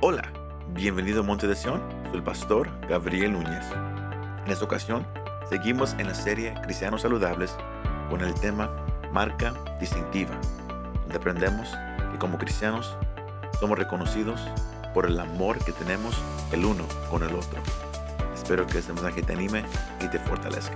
Hola, bienvenido a Monte de Sion, soy el pastor Gabriel Núñez. En esta ocasión, seguimos en la serie Cristianos Saludables con el tema Marca Distintiva, donde aprendemos que como cristianos somos reconocidos por el amor que tenemos el uno con el otro. Espero que este mensaje te anime y te fortalezca.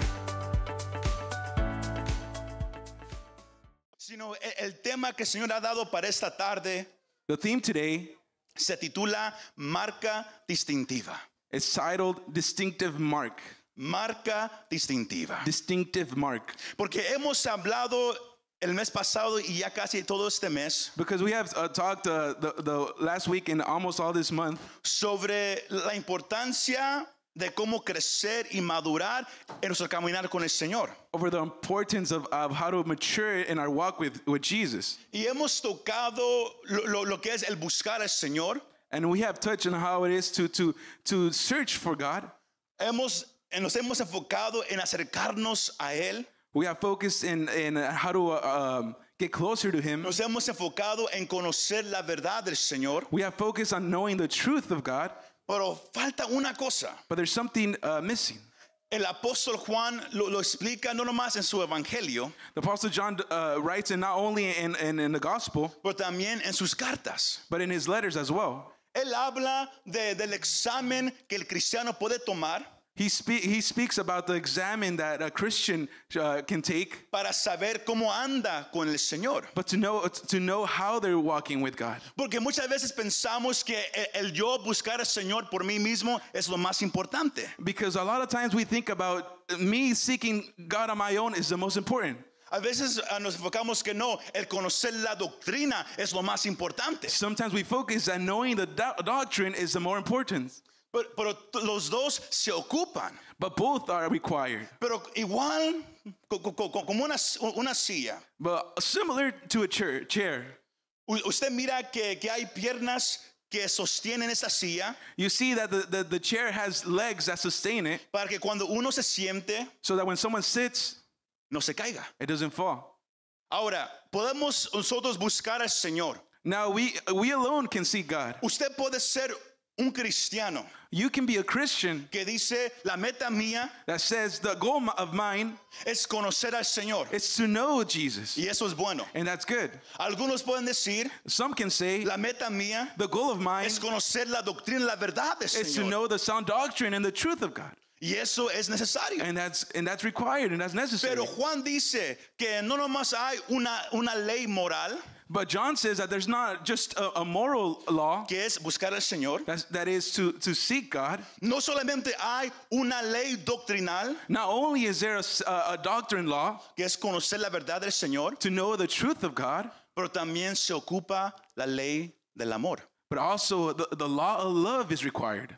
sino e- el tema que el Señor ha dado para esta tarde The theme today se titula Marca Distintiva. is titled Distinctive Mark. Marca Distintiva. Distinctive Mark. Porque hemos hablado el mes pasado y ya casi todo este mes Because we have uh, talked uh, the, the last week and almost all this month sobre la importancia de cómo crecer y madurar en nuestro caminar con el Señor. over the importance of, of how to mature in our walk with, with Jesus. Y hemos tocado lo, lo- lo que es el buscar al Señor. And we have touched on how it is to, to, to search for God. Hemos, nos hemos enfocado en acercarnos a Él. We have focused in, in how to uh, um, get closer to Him. Nos hemos enfocado en conocer la verdad del Señor. We have focused on knowing the truth of God, Pero falta una cosa. but there's something uh, missing. El apóstol Juan lo, lo explica no nomás en su evangelio, The Apostle John uh, writes it not only in, in, in the gospel, pero también en sus cartas. but in his letters as well. Él habla de- del examen que el cristiano puede tomar He, spe- he speaks about the examen that a Christian uh, can take, para saber cómo anda con el Señor. but to know, to know how they're walking with God. Porque muchas veces pensamos que el, el yo buscar al Señor por mí mismo es lo más importante. Because a lot of times we think about me seeking God on my own is the most important. A veces ah, nos enfocamos que no, el conocer la doctrina es lo más importante. Sometimes we focus on knowing the do- doctrine is the more important, Pero, pero los dos se ocupan. but both are required. Pero igual, co- co- co- como una, una silla, But similar to a chair, Usted mira que, que hay piernas que sostienen esa silla you see that the, the, the chair has legs that sustain it para que cuando uno se siente so that when someone sits, no se caiga. it doesn't fall. Ahora, podemos nosotros buscar al Señor. Now, we, we alone can see God. Usted puede ser un cristiano You can be a Christian que dice, la meta mía that says the goal of mine es conocer al Señor. is to know Jesus. Y eso es bueno. And that's good. Algunos pueden decir, Some can say la meta mía the goal of mine es conocer la doctrina, la verdad del is to Señor. know the sound doctrine and the truth of God. Y eso es necesario. And that's and that's required and that's necessary. Pero Juan dice que no nomás hay una, una ley moral, But John says that there's not just a, a moral law que es buscar al Señor. that's, to, to seek God. No solamente hay una ley doctrinal, Not only is there a doctrine law que es conocer la verdad del Señor, to know the truth of God, pero también se ocupa la ley del amor. but also the, the law of love is required.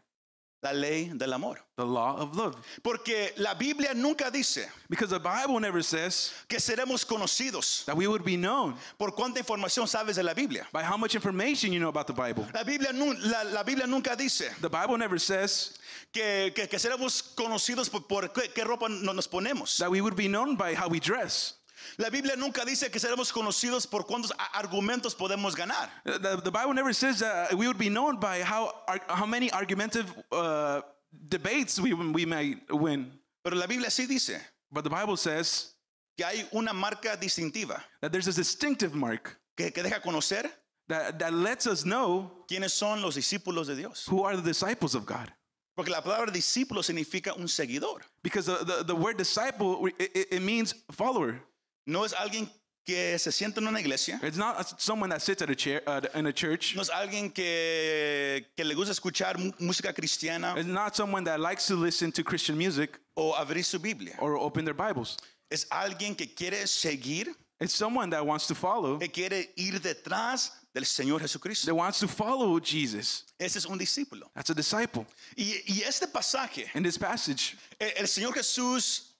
La ley del amor. The law of love. Porque la Biblia nunca dice Because the Bible never says que seremos conocidos. that we would be known ¿Por cuánta información sabes de la Biblia? by how much information you know about the Bible. La Biblia, la, la Biblia nunca dice The Bible never says que, que- que seremos conocidos por, por qué, qué ropa no- nos ponemos. that we would be known by how we dress. La Biblia nunca dice que seremos conocidos por cuántos argumentos podemos ganar. The, the Bible never says that we would be known by how, how many argumentative uh, debates we, we might win. Pero la Biblia sí dice But the Bible says que hay una marca distintiva that there's a distinctive mark que, que deja conocer that, that lets us know quiénes son los discípulos de Dios. who are the disciples of God. Porque la palabra discípulo significa un seguidor. Because the, the, the word disciple, it- it means follower. No es alguien que se sienta en una iglesia. It's not someone that sits at a chair uh, in a church. No es alguien que, que le gusta escuchar mu- música cristiana It's not someone that likes to listen to Christian music o abrir su Biblia. or open their Bibles. Es alguien que quiere seguir, It's someone that wants to follow, que quiere ir detrás del Señor Jesucristo. that wants to follow Jesus. Ese es un discípulo. That's a disciple. Y, y este pasaje, In this passage, el, el Señor Jesús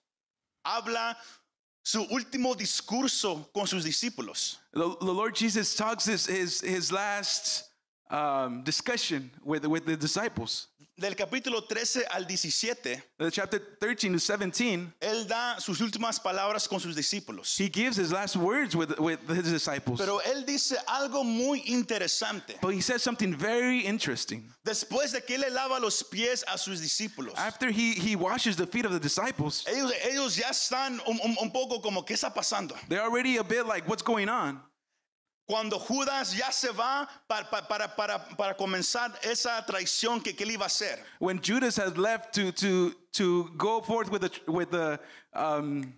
habla su último discurso con sus discípulos. the, the Lord Jesus talks his, his, his last um, discussion with, with the disciples. Del capítulo 13 al 17, uh, chapter 13 to 17, él da sus últimas palabras con sus discípulos. he gives his last words with, with his disciples. Pero él dice algo muy interesante. But he says something very interesting. Después de que él le lava los pies a sus discípulos, After he, he washes the feet of the disciples, ellos, ellos ya están un, un- un poco como, ¿qué está pasando? they're already a bit like, what's going on? Cuando Judas ya se va para, para, para, para comenzar esa traición que, que él iba a hacer. When Judas has left to, to, to go forth with the, with the um,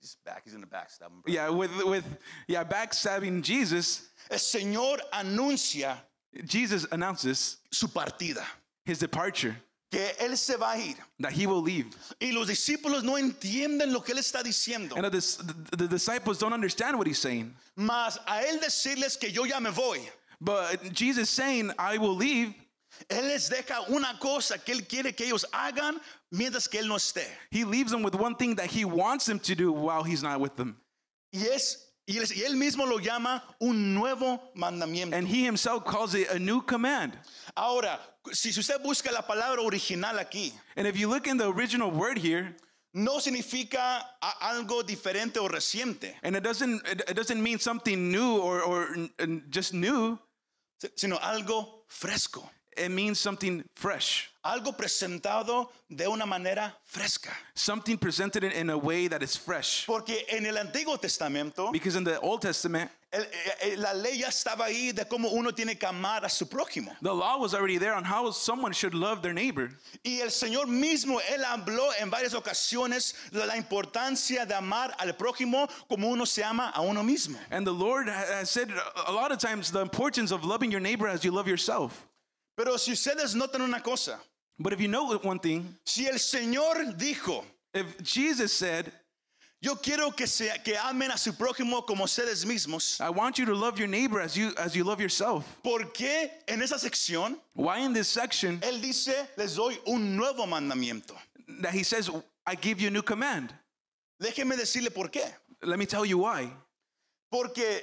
He's back, he's in the back. stop him, bro. yeah, with, with, yeah, backstabbing Jesus, El Señor anuncia Jesus announces su partida, his departure, que él se va a ir. that he will leave. Y los discípulos no entienden lo que él está diciendo. And the, the, the disciples don't understand what he's saying. Mas a él decirles que yo ya me voy, But Jesus saying, I will leave, él les deja una cosa que él quiere que ellos hagan mientras que él no esté. he leaves them with one thing that he wants them to do while he's not with them. Y es y él, mismo lo llama un nuevo mandamiento. And he himself calls it a new command. Ahora, si usted busca la palabra original aquí, And if you look in the original word here, no significa algo diferente o reciente, and it doesn't it, doesn't mean something new or or just new, si- sino algo fresco, it means something fresh. Algo presentado de una manera fresca. Something presented in, in a way that is fresh. Porque en el Antiguo Testamento, Because in the Old Testament, el- eh, eh, la ley ya estaba ahí de cómo uno tiene que amar a su prójimo. the law was already there on how someone should love their neighbor. Y el Señor mismo, Él habló en varias ocasiones de la importancia de amar al prójimo como uno se ama a uno mismo. And the Lord ha- has said a lot of times the importance of loving your neighbor as you love yourself. Pero si ustedes notan una cosa, But if you know one thing, si el Señor dijo, if Jesus said, yo quiero que, se, que amen a su prójimo como ustedes mismos, I want you to love your neighbor as you as you love yourself. ¿por qué en esa sección Why in this section Él dice, les doy un nuevo mandamiento? that he says, I give you a new command? Déjeme decirle por qué. Let me tell you why. Porque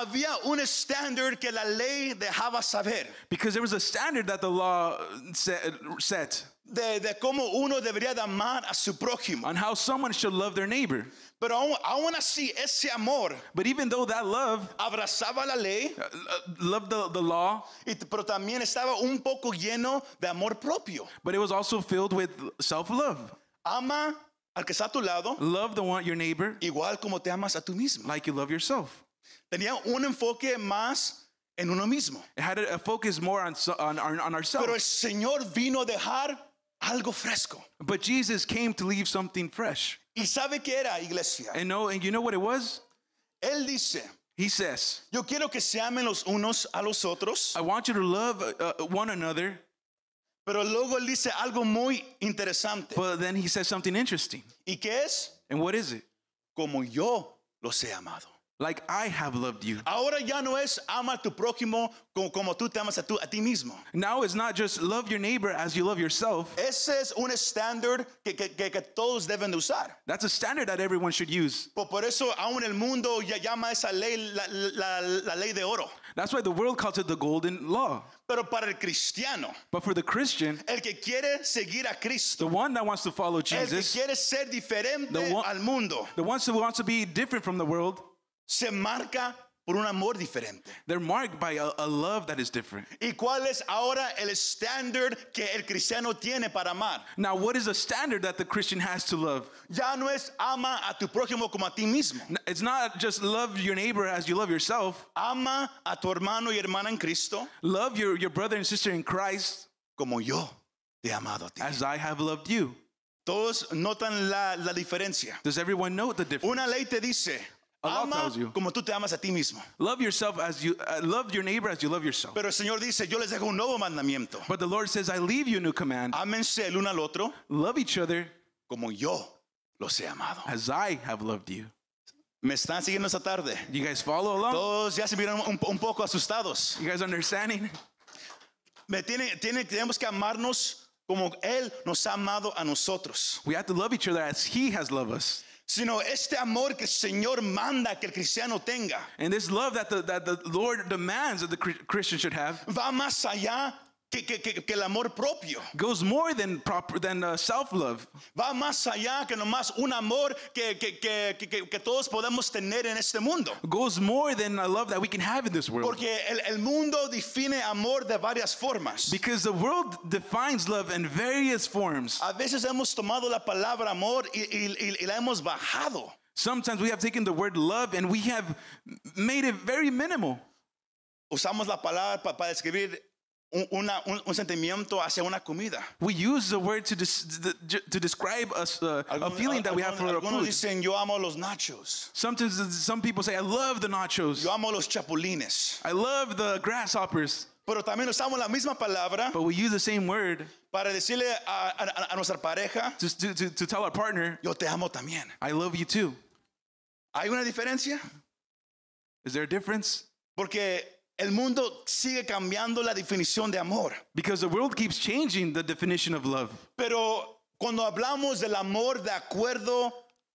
había un estándar que la ley dejaba saber Because there was a standard that the law set, set de, de cómo uno debería de amar a su prójimo. on how someone should love their neighbor. Pero aún, aún así, ese amor But even though that love, abrazaba la ley, uh, loved the, the law, y- pero también estaba un poco lleno de amor propio. but it was also filled with self-love. Ama al que está a tu lado Love the one your neighbor igual como te amas a tú mismo. like you love yourself. Tenía un enfoque más en uno mismo. It had a, a focus more on, so- on, on, on Pero el ourselves. Señor vino a dejar algo fresco. But Jesus came to leave something fresh. ¿Y sabe qué era, iglesia? And know, and you know what it was? Él dice, He says, yo quiero que se amen los unos a los otros, I want you to love uh, one another. pero luego él dice algo muy interesante. But then he says something interesting. ¿Y qué es? And what is it? Como yo los he amado. Like I have loved you. Ahora ya no es ama a tu prójimo como, como tú te amas a, tú, a ti mismo. Now it's not just love your neighbor as you love yourself. Ese es un estándar que, que- que- que todos deben de usar. That's a standard that everyone should use. Por, por eso aún el mundo ya llama esa ley la, la- la ley de oro. That's why the world calls it the golden law. Pero para el cristiano, But for the Christian, el que quiere seguir a the one that wants to follow el que Jesus, quiere ser diferente The one- al mundo, the one who wants to be different from the world, se marca por un amor diferente. they're marked by a, a love that is different. ¿Y cuál es ahora el estándar que el cristiano tiene para amar? Now, what is the standard that the Christian has to love? Ya no es ama a tu prójimo como a ti mismo. It's not just love your neighbor as you love yourself. Ama a tu hermano y hermana en Cristo Love your, your brother and sister in Christ como yo te he amado a ti. as I have loved you. Todos notan la, la diferencia. Does everyone know the difference? Una ley te dice, A law ama tells you. como tú te amas a ti mismo. Love yourself as you uh, love your neighbor as you love yourself. Pero el Señor dice, yo les dejo un nuevo mandamiento. But the Lord says, I leave you a new command. Ámense el uno al otro Love each other como yo los he amado. as I have loved you. ¿Me están siguiendo esta tarde? You guys follow along? Todos ya se miran un, un poco asustados. You guys understanding? Me tiene, tiene, tenemos que amarnos como Él nos ha amado a nosotros. We have to love each other as He has loved us. Sino este amor que el Señor manda que el cristiano tenga. And this love that the, that the Lord demands that the Christian should have va más allá que, que- que- el amor propio. goes more than proper than uh, self-love. Va más allá que nomás un amor que, que, que, que- todos podemos tener en este mundo. Goes more than a love that we can have in this world. Porque el, el mundo define amor de varias formas. Because the world defines love in various forms. A veces hemos tomado la palabra amor y, y- y- la hemos bajado. Sometimes we have taken the word love and we have made it very minimal. Usamos la palabra pa- para describir una- un- un sentimiento hacia una comida. We use the word to, des- to describe us, uh, a Algunos- feeling that we have for our food. dicen yo amo los nachos, Sometimes some people say, I love the nachos. yo amo los chapulines. I love the grasshoppers. Pero también usamos la misma palabra But we use the same word para decirle a, a- a nuestra pareja, to, to, to, to tell our partner, yo te amo también. I love you too. ¿Hay una diferencia? Is there a difference? Porque el mundo sigue cambiando la definición de amor. Because the world keeps changing the definition of love. Pero cuando hablamos del amor de acuerdo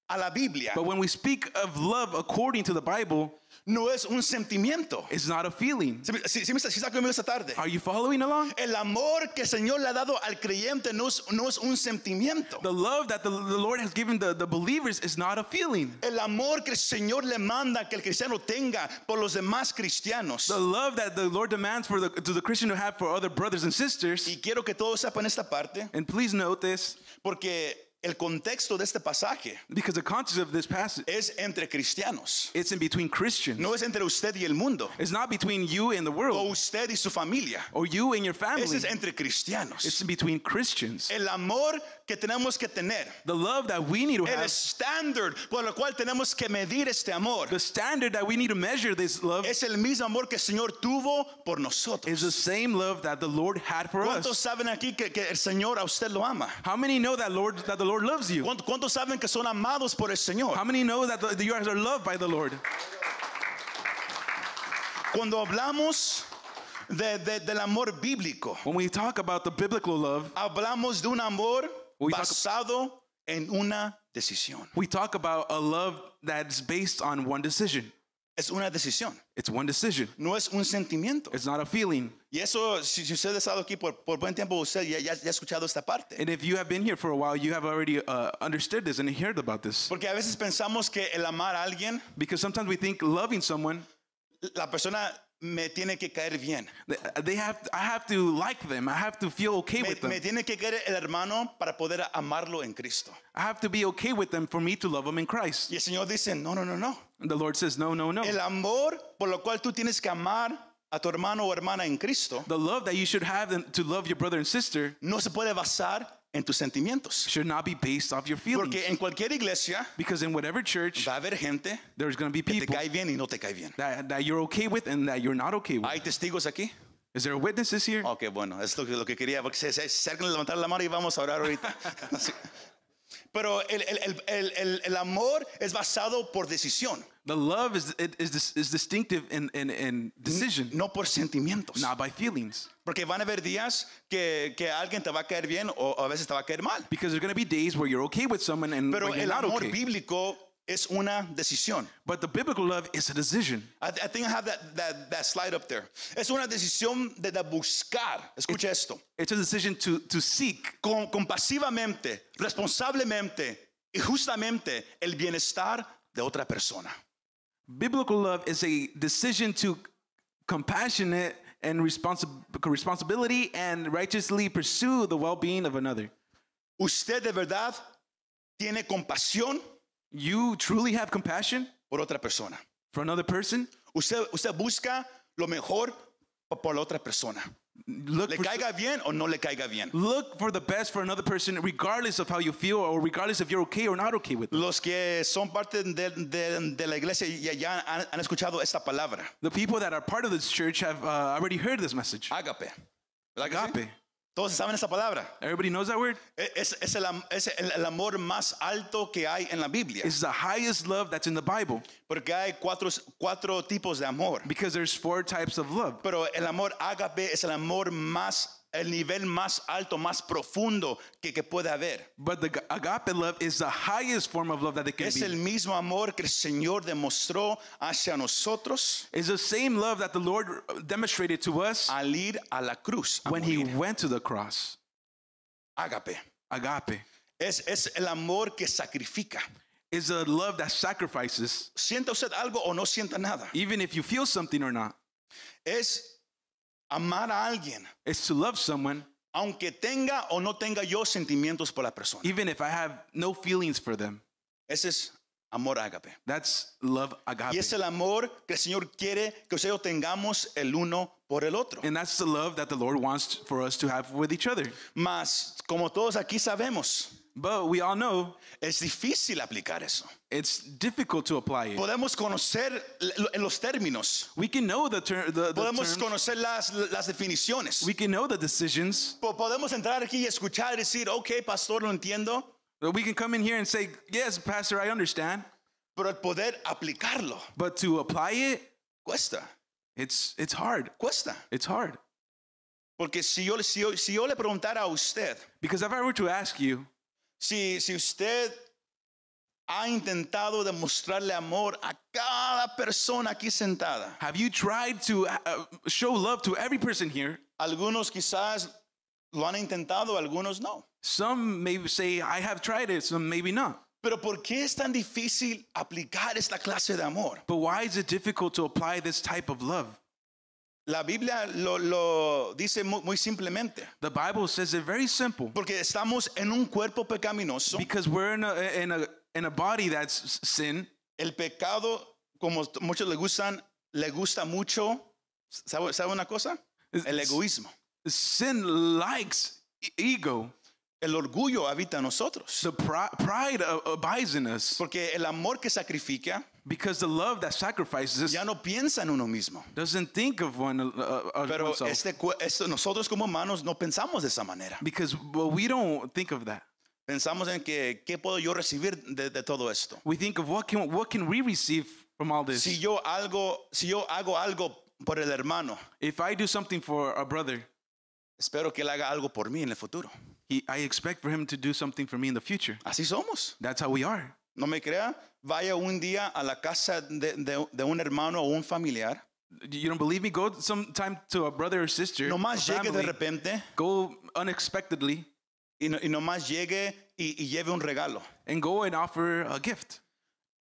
a la Biblia, But when we speak of love according to the Bible, no es un sentimiento. it's not a feeling. Si, si- si si está conmigo esta tarde. Are you following along? El amor que el Señor le ha dado al creyente no es, no es un sentimiento. The love that the, the Lord has given the, the believers is not a feeling. El amor que el Señor le manda que el cristiano tenga por los demás cristianos. The love that the Lord demands for the, to the Christian to have for other brothers and sisters. Y quiero que todos sepan esta parte, And please note this, porque el contexto de este pasaje because the context of this passage, es entre cristianos. it's in between Christians. No es entre usted y el mundo, It's not between you and the o world, usted y su familia. or you and your Ese family. es entre cristianos. It's in between Christians. El amor que tenemos que tener, The love that we need to el have, estándar por el cual tenemos que medir este amor, the standard that we need to measure this love es el mismo amor que el Señor tuvo por is the same love that the Lord had for ¿Cuántos us. saben aquí que, que el Señor a usted lo ama? How many know that Lord that the Lord loves you? ¿Cuántos, cuántos saben que son amados por el Señor? How many know that the, you guys are loved by the Lord? Cuando hablamos de- de- del amor bíblico, When we talk about the biblical love, hablamos de un amor We talk- basado en una decisión. we talk about a love that's based on one decision. Es una decisión, It's one decision. no es un sentimiento. It's not a feeling. Y eso, si, si usted ha estado aquí por, por buen tiempo, usted ya, ya- ya ha escuchado esta parte. And if you have been here for a while, you have already uh, understood this and heard about this. Porque a veces pensamos que el amar a alguien, Because sometimes we think loving someone, la persona me tiene que caer bien. they- have, I have to like them. I have to feel okay Me, with them. me tiene que caer el hermano para poder amarlo en Cristo. I have to be okay with them for me to love them in Christ. Y el Señor dice, no, no, no, no. And the Lord says, no, no, no. El amor por lo cual tú tienes que amar a tu hermano o hermana en Cristo The love that you should have to love your brother and sister no se puede basar en tus sentimientos. should not be based off your feelings. Porque en cualquier iglesia Because in whatever church, va a haber gente there's going to be que te people cae bien y no te cae bien. that, that you're okay with and that you're not okay with. ¿Hay testigos aquí? Is there a witnesses here? Ok, bueno, es lo que, lo que quería, porque se, se, se alguien levantar la mano y vamos a orar ahorita. Así. Pero el, el- el- el- amor es basado por decisión, The love is, is, is distinctive in, in, in decision, no por sentimientos. not by feelings. Porque van a haber días que, que alguien te va a caer bien o, a veces te va a caer mal. Because there's going to be days where you're okay with someone and Pero when you're el not amor okay. bíblico es una decisión. But the biblical love is a decision. I, I think I have that, that, that slide up there. Es una decisión de, de buscar, escucha esto, It's a decision to, to seek con, compasivamente, responsablemente y justamente el bienestar de otra persona. Biblical love is a decision to compassionate and responsi- responsibility and righteously pursue the well-being of another. ¿Usted de verdad tiene compasión You truly have compassion por otra persona? for another person. ¿Usted, usted busca lo mejor por la otra persona? Look ¿Le for, caiga bien o no le caiga bien? look for the best for another person, regardless of how you feel or regardless if you're okay or not okay with it. Los que son parte de, de- de la iglesia ya, ya han, han escuchado esta palabra, The people that are part of this church have uh, already heard this message. ágape. ¿Verdad sí? Agape. Todos saben esta palabra. Everybody knows that word? E- Es, es el, es el- el amor más alto que hay en la Biblia. It's the highest love that's in the Bible Porque hay cuatro, cuatro tipos de amor. because there's four types of love. Pero el amor ágape es el amor más el nivel más alto, más profundo que, que puede haber. But the agape love is the highest form of love that it can Es be. el mismo amor que el Señor demostró hacia nosotros It's the same love that the Lord demonstrated to us al ir a la cruz. a when he morir. went to the cross. Ágape. Agape Es, es el amor que sacrifica. is a love that sacrifices, Sienta usted algo o no sienta nada. even if you feel something or not. Es amar a alguien, It's to love someone, aunque tenga o no tenga yo sentimientos por la persona. even if I have no feelings for them. Ese es amor ágape. That's love agape. Y es el amor que el Señor quiere que usted y yo tengamos el uno por el otro. And that's the love that the Lord wants for us to have with each other. Mas, como todos aquí sabemos, But we all know es difícil aplicar eso. it's difficult to apply it. Podemos conocer los términos, We can know the, ter- the, the podemos terms. conocer las, las definiciones. We can know the decisions. Po- Podemos entrar aquí y escuchar y decir, ok, pastor, lo entiendo, We can come in here and say, Yes, Pastor, I understand. pero poder aplicarlo But to apply it, cuesta, it's, it's hard. cuesta. It's hard. Porque si yo, si yo, si yo le preguntara a usted, Because if I were to ask you, si, si usted ha intentado demostrarle amor a cada persona aquí sentada, have you tried to uh, show love to every person here? algunos quizás lo han intentado, algunos no. Some may say, I have tried it, some maybe not. Pero ¿por qué es tan difícil aplicar esta clase de amor? But why is it difficult to apply this type of love? La Biblia lo, lo dice muy, muy simplemente. The Bible says it very simple. Porque estamos en un cuerpo pecaminoso. Because we're in a, in a, in a body that's sin. El pecado, como muchos le gustan, le gusta mucho. ¿Sabe, sabe una cosa? El egoísmo. Sin likes e- ego. El orgullo habita en nosotros. The pri- pride abides in us. Porque el amor que sacrifica Because the love that sacrifices ya no piensa en uno mismo. doesn't think of one uh, of Pero oneself. este, cu- esto- nosotros como humanos no pensamos de esa manera. Because well, we don't think of that. Pensamos en que, ¿qué puedo yo recibir de, de todo esto? We think of what can what can we receive from all this? Si yo, algo, si yo hago algo por el hermano, If I do something for a brother, espero que él haga algo por mí en el futuro. he, I expect for him to do something for me in the future. Así somos. That's how we are. No me crea, vaya un día a la casa de, de- de un hermano o un familiar. You don't believe me? Go sometime to a brother or sister. Nomás llegue de repente Go unexpectedly y, no- y nomás llegue y, y lleve un regalo. and go and offer a gift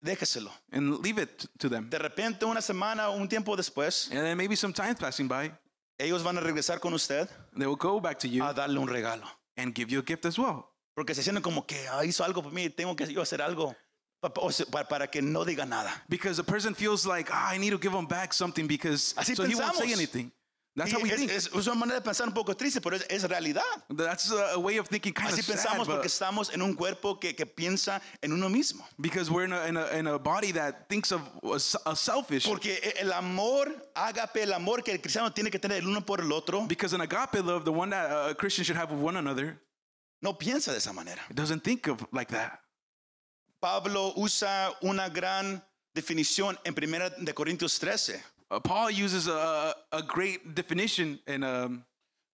Déjeselo. and leave it to them. De repente, una semana o un tiempo después, And then maybe some time passing by, ellos van a regresar con usted they will go back to you a darle un regalo. and give you a gift as well. Porque se sienten como que "Ah, hizo algo por mí, tengo que yo hacer algo para que no diga nada. Because the person feels like, ah, I need to give him back something because Así so he won't say anything. That's how we es, think. es- una manera de pensar un poco triste, pero es, es realidad. That's a way of thinking kind Así of sad, pensamos porque but estamos en un cuerpo que, que piensa en uno mismo. because we're in a, in, a, in a body that thinks of a a selfish. Porque e- el amor, ágape, el amor que el cristiano tiene que tener el uno por el otro, Because an agape love, the one that a Christian should have with one another, no piensa de esa manera. it doesn't think of like that. Pablo usa una gran definición en 1 de Corintios 13, Uh, Paul uses a, a great definition in um,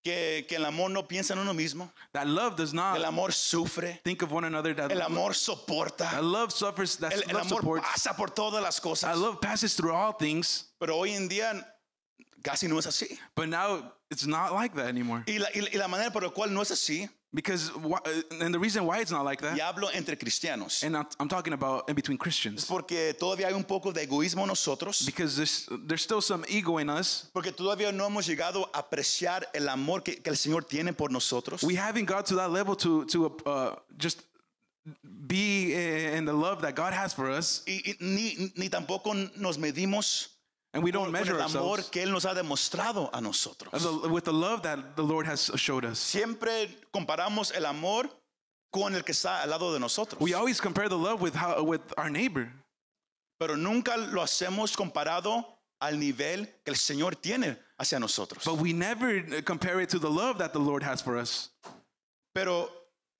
que, que el amor no piensa en uno mismo, that love does el not amor sufre, think of one another. That el amor soporta, that love suffers. That el, el love amor supports. pasa por todas las That cosas. love passes through all things. Pero hoy en día casi no es así. But now it's not like that anymore. Y la- y la manera por la cual no es así, Because uh, and the reason why it's not like that, y hablo entre cristianos, and I'm, I'm talking about in between Christians, porque todavía hay un poco de egoísmo en nosotros, because there's there's still some ego in us. porque todavía no hemos llegado a apreciar el amor que, que el Señor tiene por nosotros. We haven't got to that level to to uh, just be in the love that God has for us, Y, y ni, ni tampoco nos medimos and we don't con measure el amor ourselves que Él nos ha demostrado a nosotros. the- with the love that the Lord has showed us. Siempre comparamos el amor con el que está al lado de nosotros, We always compare the love with how with our neighbor, pero nunca lo hacemos comparado al nivel que el Señor tiene hacia nosotros. but we never uh, compare it to the love that the Lord has for us. Pero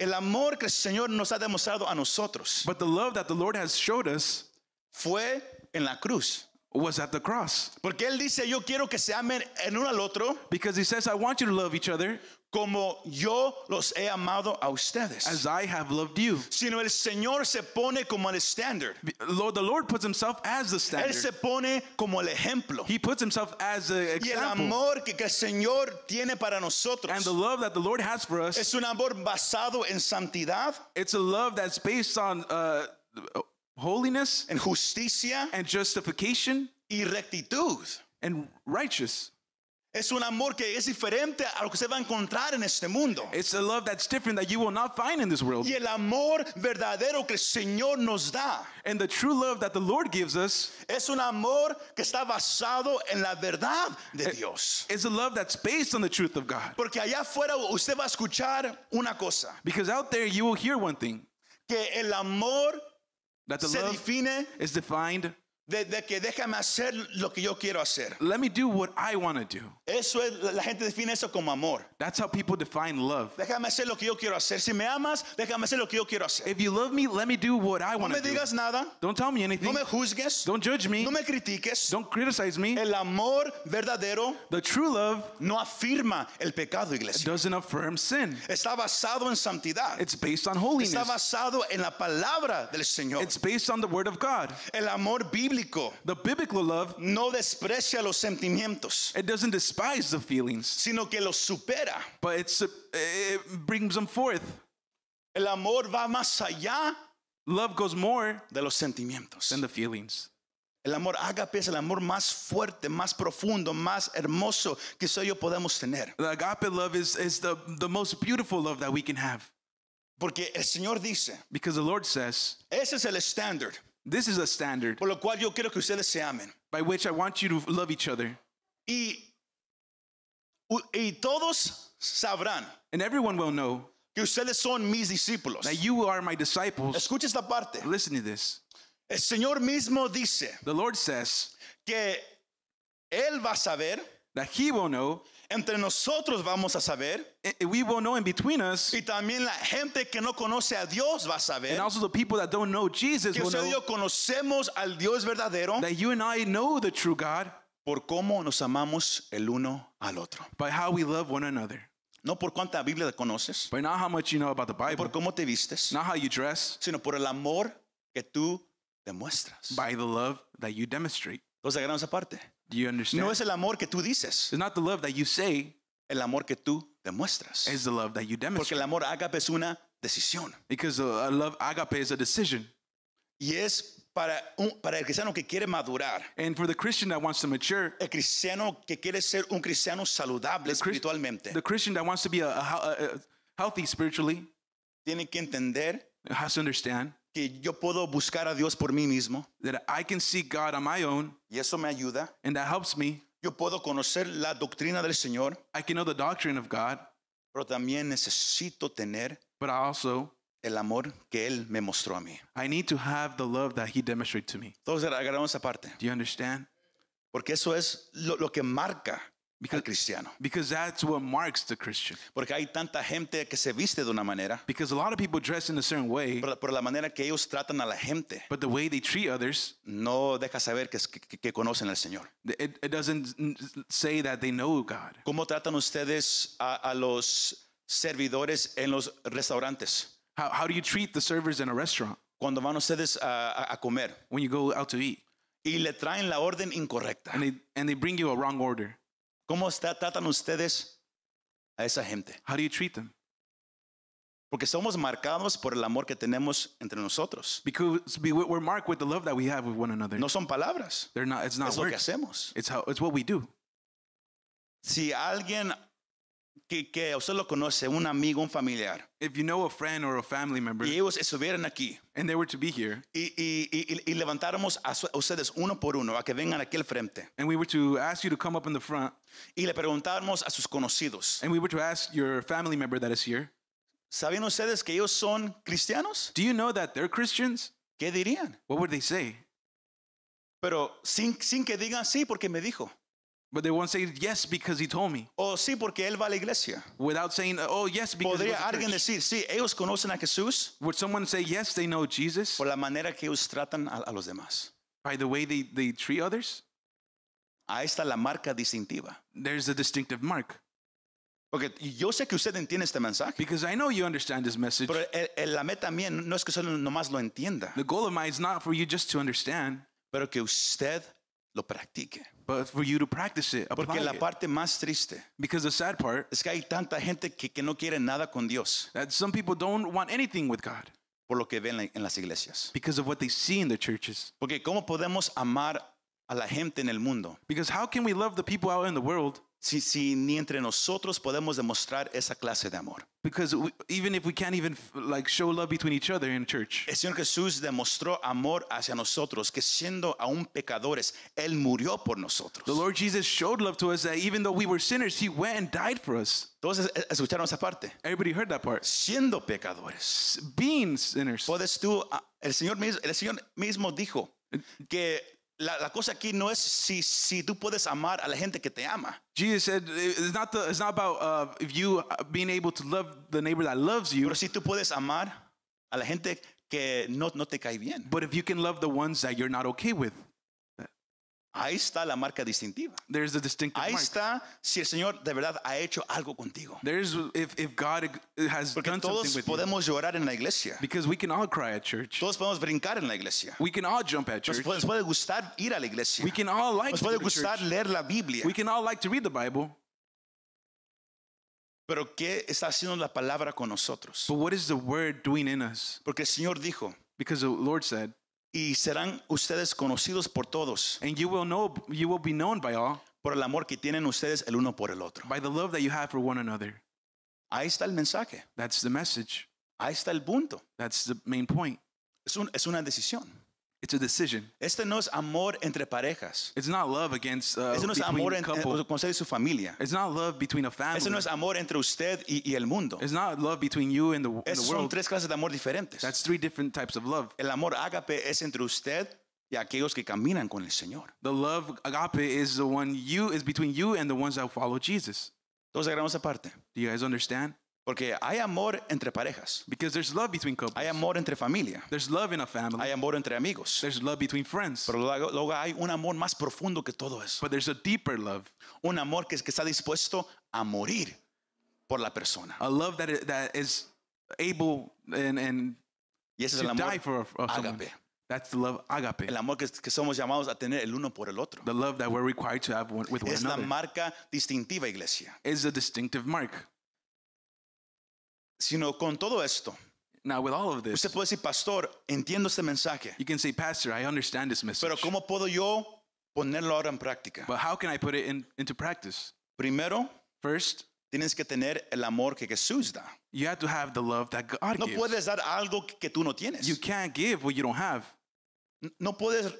el amor que el Señor nos ha demostrado a nosotros But the love that the Lord has showed us fue en la cruz. Was at the cross. Porque Él dice, yo quiero que se amen el uno al otro Because he says, I want you to love each other como yo los he amado a ustedes. as I have loved you. Sino el Señor se pone como el estándar. Lord, the Lord puts himself as the Él standard. se pone como el ejemplo. He puts himself as an Y el example. amor que, que el Señor tiene para nosotros And the love that the Lord has for us, es un amor basado en santidad, it's a love that's based on uh, holiness en justicia and justification y rectitud. and righteous. Es un amor que es diferente a lo que se va a encontrar en este mundo. It's a love that's different that you will not find in this world. Y el amor verdadero que el Señor nos da And the true love that the Lord gives us es un amor que está basado en la verdad de eh, Dios. is a love that's based on the truth of God. Porque allá afuera usted va a escuchar una cosa, Because out there you will hear one thing que el amor that the love is defined. De, de que déjame hacer lo que yo quiero hacer. Let me do what I want to do. Eso es, la gente define eso como amor. That's how people define love. Déjame hacer lo que yo quiero hacer. Si me amas, déjame hacer lo que yo quiero hacer. If you love me, let me do what I No want me to do. digas nada, Don't tell me no anything. me juzgues, Don't judge me. no me critiques. Don't criticize me. El amor verdadero The true love no afirma el pecado, iglesia. doesn't affirm sin. Está basado en santidad. It's based on Está holiness. basado en la palabra del Señor. It's based on the word of God. El amor bíblico The biblical love, no desprecia los sentimientos, it doesn't despise the feelings, sino que los supera. but it's it brings them forth. El amor va más allá Love goes more de los sentimientos. than the feelings. El amor ágape es el amor más fuerte, más profundo, más hermoso que usted y yo podemos tener. The agape love is, is the, the most beautiful love that we can have. Porque el Señor dice, Because the Lord says, ese es el estándar, This is a standard por lo cual yo quiero que ustedes se amen. by which I want you to love each other. Y, y todos sabrán And everyone will know que ustedes son mis discípulos. that you are my disciples. Escucha esta parte. Listen to this. El Señor mismo dice The Lord says que Él va a saber, that He will know, entre nosotros vamos a saber, we will know in between us, y también la gente que no conoce a Dios va a saber, and also the people that don't know Jesus que will know yo conocemos al Dios verdadero that you and I know the true God por cómo nos amamos el uno al otro. by how we love one another. No por cuánta Biblia conoces, By not how much you know about the por Bible, cómo te vistes, not how you dress, sino por el amor que tú demuestras. by the love that you demonstrate. Entonces agarramos esa parte. Do you understand? No es el amor que tú dices, It's not the love that you say, el amor que tú demuestras. it's the love that you Porque demonstrate. el amor ágape es una decisión. Because uh, love agape is a decision. Y es para, un, para el cristiano que quiere madurar, And for the Christian that wants to mature, el cristiano que quiere ser un cristiano saludable Chris- espiritualmente, the Christian that wants to be a, a, a- a healthy spiritually tiene que entender has to understand que yo puedo buscar a Dios por mí mismo that I can seek God on my own, y eso me ayuda. and that helps me. Yo puedo conocer la doctrina del Señor, I can know the doctrine of God, pero también necesito tener but I also el amor que Él me mostró a mí. I need to have the love that He demonstrated to me. Entonces agarramos esa parte, Do you understand? porque eso es lo, lo que marca Because- al cristiano. Because that's what marks the Christian. Porque hay tanta gente que se viste de una manera, Because a lot of people dress in a certain way, por, por la manera que ellos tratan a la gente, but the way they treat others, no deja saber que, que- que conocen al Señor. it, it doesn't say that they know God. ¿Cómo tratan ustedes a, a los servidores en los restaurantes? How, how do you treat the servers in a restaurant Cuando van ustedes a, a- a comer when you go out to eat y le traen la orden incorrecta. and they, and they bring you a wrong order? ¿Cómo está- tratan ustedes a esa gente? How do you treat them? Porque somos marcados por el amor que tenemos entre nosotros. Because we- we're marked with the love that we have with one another. No son palabras, They're not. It's not es lo que words. hacemos. It's how. It's what we do. Si alguien que, que usted lo conoce, un amigo, un familiar, If you know a friend or a family member y ellos estuvieran aquí and they were to be here, y, y- y- y levantáramos a, su- a ustedes uno por uno a que vengan aquí al frente and we were to ask you to come up in the front, y le preguntáramos a sus conocidos, and we were to ask your family member that is here, ¿sabían ustedes que ellos son cristianos? do you know that they're Christians? ¿Qué dirían? What would they say? Pero sin, sin que digan sí porque me dijo, But they won't say yes because he told me, o sí porque él va a la iglesia. without saying oh yes because. he ¿Podría goes to alguien church. decir, sí, ellos conocen a Jesús Would someone say yes? They know Jesus por la manera que ellos tratan a, a los demás? By the way they, they treat others, Ahí está la marca distintiva. there's a distinctive mark. Porque yo sé que usted entiende este mensaje. Because I know you understand this message. Pero el- el- la meta mía no es que solo nomás lo entienda, The goal of mine is not for you just to understand, pero que usted lo practique. but for you to practice it. Apply Porque la it. parte más triste Because the sad part es que hay tanta gente que, que no quiere nada con Dios that some people don't want anything with God por lo que ven en las iglesias. because of what they see in the churches. Porque ¿cómo podemos amar a la gente en el mundo Because how can we love the people out in the world? Si, si ni entre nosotros podemos demostrar esa clase de amor? Because we, even if we can't even like show love between each other in church, El Señor Jesús demostró amor hacia nosotros, que siendo aún pecadores, Él murió por nosotros. the Lord Jesus showed love to us that even though we were sinners, He went and died for us. Entonces, ¿e- ¿escucharon esa parte? Everybody heard that part. Siendo pecadores. Being sinners. Puedes tú, ah, el Señor, mis- el Señor mismo dijo que la, la cosa aquí no es si, si tú puedes amar a la gente que te ama, Jesus said it's not the it's not about uh, if you uh, being able to love the neighbor that loves you, pero si tú puedes amar a la gente que no, no te cae bien. but if you can love the ones that you're not okay with. Ahí está la marca distintiva. There's a distinctive Ahí mark. está si el Señor de verdad ha hecho algo contigo. There's if if God has Porque done something todos with you. podemos llorar en la iglesia. Because we can all cry at church. Todos podemos brincar en la iglesia. We can all jump at Nos church. puede, nos puede gustar ir a la iglesia. We can all like Nos puede to gustar church. leer la Biblia. We can all like to read the Bible. Pero ¿qué está haciendo la palabra con nosotros? But what is the word doing in us? Porque el Señor dijo, Because the Lord said, y serán ustedes conocidos por todos and you will know you will be known by all por el amor que tienen ustedes el uno por el otro. by the love that you have for one another. Ahí está el mensaje. That's the message. Ahí está el punto. That's the main point. Es, un- es una decisión. It's a decision. Este no es amor entre parejas. It's not love against uh, Este no es between amor en- couple. con usted y su familia. It's not love between a family. Este no es amor entre usted y, y el mundo. It's not love between you and the, and the Esas son world. tres clases de amor diferentes. That's three different types of love. El amor ágape es entre usted y aquellos que caminan con el Señor. The love agape is the one you is between you and the ones that follow Jesus. Todos agarramos esa parte. Do you guys understand? Porque hay amor entre parejas. Because there's love between couples. Hay amor entre familia. There's love in a family. Hay amor entre amigos. There's love between friends. Pero luego, luego hay un amor más profundo que todo eso. But there's a deeper love. Un amor que, que está dispuesto a morir por la persona. A love that is, that is able and, and Y ese es to el amor die for, for someone. ágape. That's the love agape. El amor que, que somos llamados a tener el uno por el otro. The love that we're required to have with one Es la another marca distintiva, iglesia. is a distinctive mark. Sino con todo esto, Now, with all of this, usted puede decir, pastor, entiendo este mensaje, you can say, Pastor, I understand this message. pero ¿cómo puedo yo ponerlo ahora en práctica? But how can I put it in, into practice? Primero, First, tienes que tener el amor que Jesús da. you have to have the love that God No gives. puedes dar algo que, tú no tienes. You can't give what you don't have. No puedes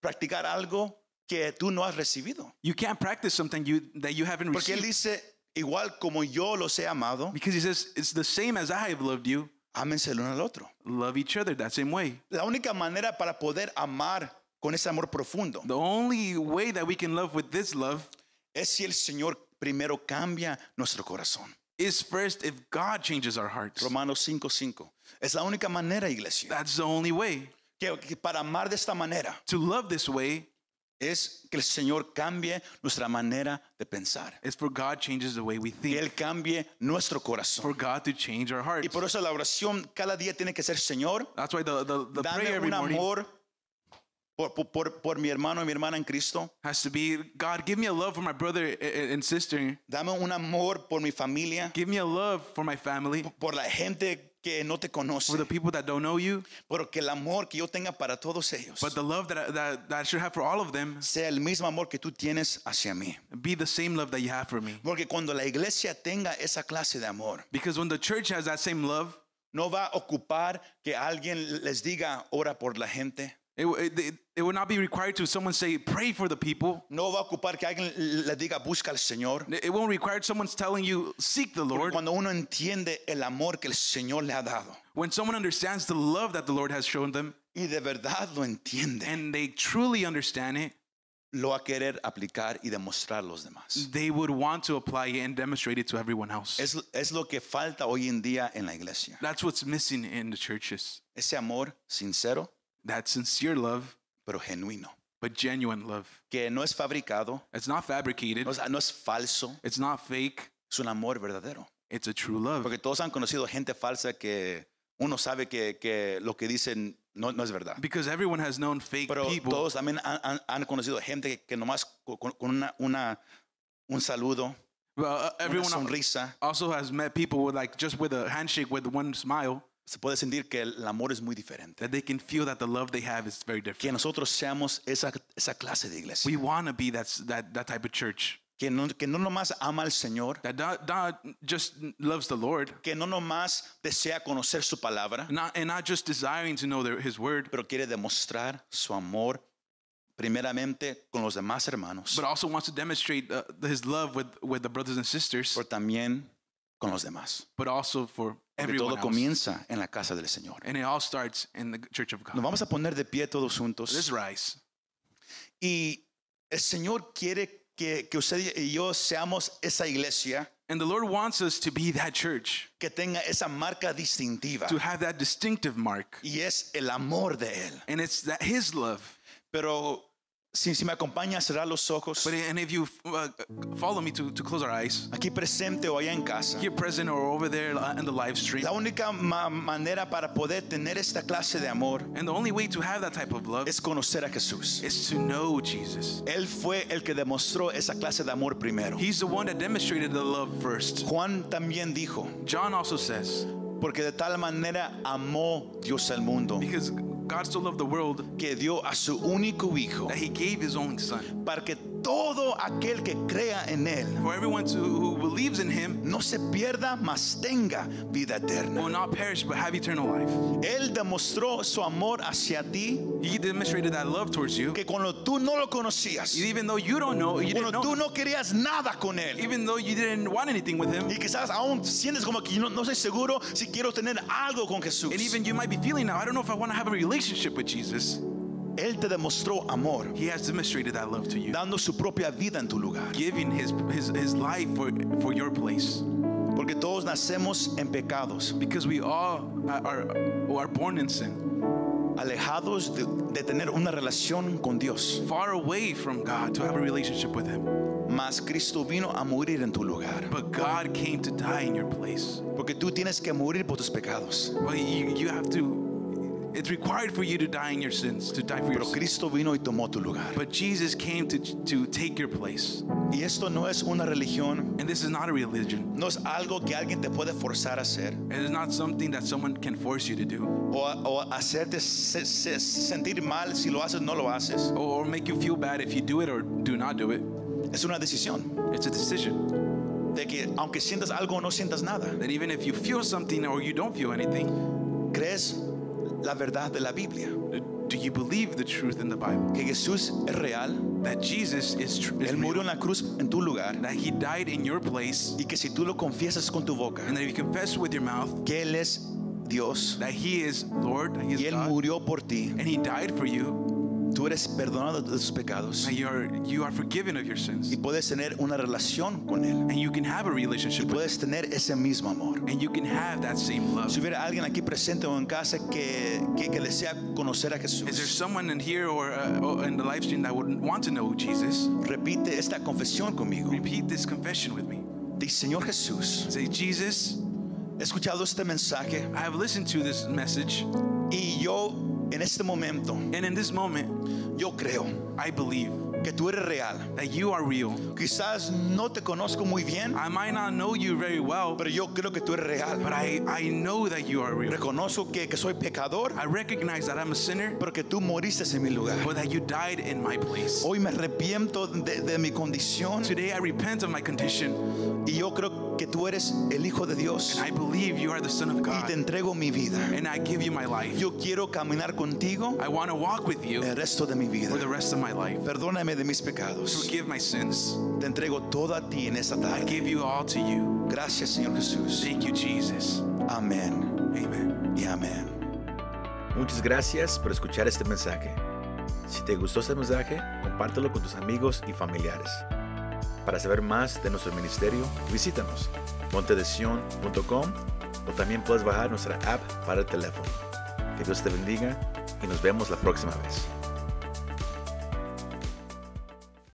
practicar algo que tú no has recibido. You can't practice something you, that you haven't Porque Él received. dice, igual como yo los he amado, Because he says, it's the same as I have loved you. ámense el uno al otro. Love each other that same way. La única manera para poder amar con ese amor profundo The only way that we can love with this love es si el Señor primero cambia nuestro corazón. is first if God changes our hearts. Romanos 5:5. Es la única manera, iglesia. That's the only way. Que, que para amar de esta manera To love this way es que el Señor cambie nuestra manera de pensar. is for God changes the way we Que think. Él cambie nuestro corazón. For God to change our hearts. Y por eso la oración cada día tiene que ser, Señor, That's why the, the, the prayer dame every un morning amor por, por- por, mi hermano y mi hermana en Cristo. has to be God, give me a love for my brother a- and sister. Dame un amor por mi familia, Give me a love for my family, por la gente que no te conoce. for the people that don't know you. Porque el amor que yo tenga para todos ellos But the love that I, that, that I should have for all of them sea el mismo amor que tú tienes hacia mí. be the same love that you have for me. Porque cuando la iglesia tenga esa clase de amor, Because when the church has that same love, no va a ocupar que alguien les diga ora por la gente. It, it, it, would not be required to someone say, pray for the people. No va a ocupar que alguien le diga busca al Señor. It won't require someone's telling you, seek the Lord. Cuando uno entiende el amor que el Señor le ha dado When someone understands the love that the Lord has shown them y de verdad lo entiende, and they truly understand it, lo va a querer aplicar y demostrar a los demás. they would want to apply it and demonstrate it to everyone else. Es, es lo que falta hoy en día en la iglesia. That's what's missing in the churches. Ese amor sincero That sincere love pero genuino. but genuine love. Que no es fabricado, It's not fabricated. no es, no es falso, It's not fake. es un amor verdadero. It's a true love. Porque todos han conocido gente falsa que uno sabe que, que lo que dicen no, no es verdad. Because everyone has known fake Pero people. todos también han, han- han conocido gente que, que nomás con, con una, una- un saludo, Well, uh, una everyone sonrisa, also has met people with like just with a handshake, with one smile, se puede sentir que el amor es muy diferente. that they can feel that the love they have is very different. Que nosotros seamos esa, esa clase de iglesia. We want to be that, that that type of church Que no, que no nomás ama al Señor, that not, not just loves the Lord, que no nomás desea conocer su palabra, not and not just desiring to know their, His word, pero quiere demostrar su amor primeramente con los demás hermanos, but also wants to demonstrate uh, His love with with the brothers and sisters, pero también con los demás. but also for Porque todo else. comienza en la casa del Señor. And it all starts in the church of Nos God. vamos a poner de pie todos juntos. Let's rise. Y el Señor quiere que, que usted y yo seamos esa iglesia And the Lord wants us to be that church, que tenga esa marca distintiva. to have that distinctive mark. Y es el amor de Él. And it's that His love. Pero si, si me acompaña a cerrar los ojos, But and if you uh, follow me to, to close our eyes, aquí presente o allá en casa, here present or over there in the live stream, la única ma- manera para poder tener esta clase de amor and the only way to have that type of love es conocer a Jesús. is to know Jesus. Él fue el que demostró esa clase de amor primero. He's the one that demonstrated the love first. Juan también dijo, John also says, porque de tal manera amó Dios al mundo, because God so loved the world que dio a su único hijo, that He gave His only Son. para que todo aquel que crea en Él For everyone to, who believes in Him no se pierda, mas tenga vida will eterna. not perish but have eternal life. Él demostró su amor hacia ti, He demonstrated that love towards you, que cuando tú no lo conocías, even though you don't know, you didn't cuando tú know, no querías nada con Él, even though you didn't want anything with Him, y quizás aún sientes como que no, no estoy seguro si quiero tener algo con Jesús. and even you might be feeling now, I don't know if I want to have a relationship with Jesus. Él te demostró amor, He has demonstrated that love to you, dando su propia vida en tu lugar. giving His His, his life for, for your place. Porque todos nacemos en pecados, Because we all are, are born in sin, alejados de, de tener una relación con Dios. far away from God to have a relationship with Him. Mas Cristo vino a morir en tu lugar. But God came to die in your place. Porque tú tienes que morir por tus pecados. Well, you, you have to, it's required for you to die in your sins, to die for your Pero sins. Vino y tomó tu lugar. But Jesus came to, to take your place. Y esto no es una religión, And this is not a religion. no es algo que alguien te puede forzar a hacer It is not something that someone can force you to do o, o hacerte se- se- sentir mal si lo haces no lo haces. or, or make you feel bad if you do it or do not do it. Es una decisión It's a decision de que aunque sientas algo o no sientas nada, that even if you feel something or you don't feel anything, crees la verdad de la Biblia, uh, do you believe the truth in the Bible? que Jesús es real, That Jesus is, tr- is Él murió en la cruz en tu lugar. That He died in your place, y que si tú lo confiesas con tu boca, and that if you confess with your mouth que Él es Dios. that He is Lord, that He is y Él God, murió por ti, and He died for you, tú eres perdonado de tus pecados that you are you are forgiven of your sins, y puedes tener una relación con Él and you can have a y relationship with puedes tener ese mismo amor. and you can have that same love. Si hubiera alguien aquí presente o en casa que, que, que desea conocer a Is there Jesús, someone in here or, uh, or in the live stream that would want to know Jesus? repite esta confesión conmigo. Repeat this confession with me. Dice, Señor Jesús, Say, Jesus, he escuchado este mensaje I have listened to this message, y yo en este momento, and in this moment, yo creo I believe que tú eres real. that you are real. Quizás no te conozco muy bien, I might not know you very well, pero yo creo que tú eres real. but I, I know that you are real. Reconozco que, que soy pecador, I recognize that I'm a sinner, pero que tú moriste en mi lugar. but that you died in my place. Hoy me arrepiento de, de mi condición Today I repent of my condition, y yo creo que tú eres el Hijo de Dios and I believe you are the Son of y God, te entrego mi vida. and I give you my life. Yo quiero caminar contigo I want to walk with you el resto de mi vida. for the rest of my life. Perdóname de mis pecados. Forgive my sins. Te entrego todo a ti en esta I tarde. give you all to you. Gracias, Señor Jesús. Thank you, Jesus. Amén Amen. y amén. Muchas gracias por escuchar este mensaje. Si te gustó este mensaje, compártelo con tus amigos y familiares. Para saber más de nuestro ministerio, visítanos montedesion.com o también puedes bajar nuestra app para el teléfono. Que Dios te bendiga y nos vemos la próxima vez.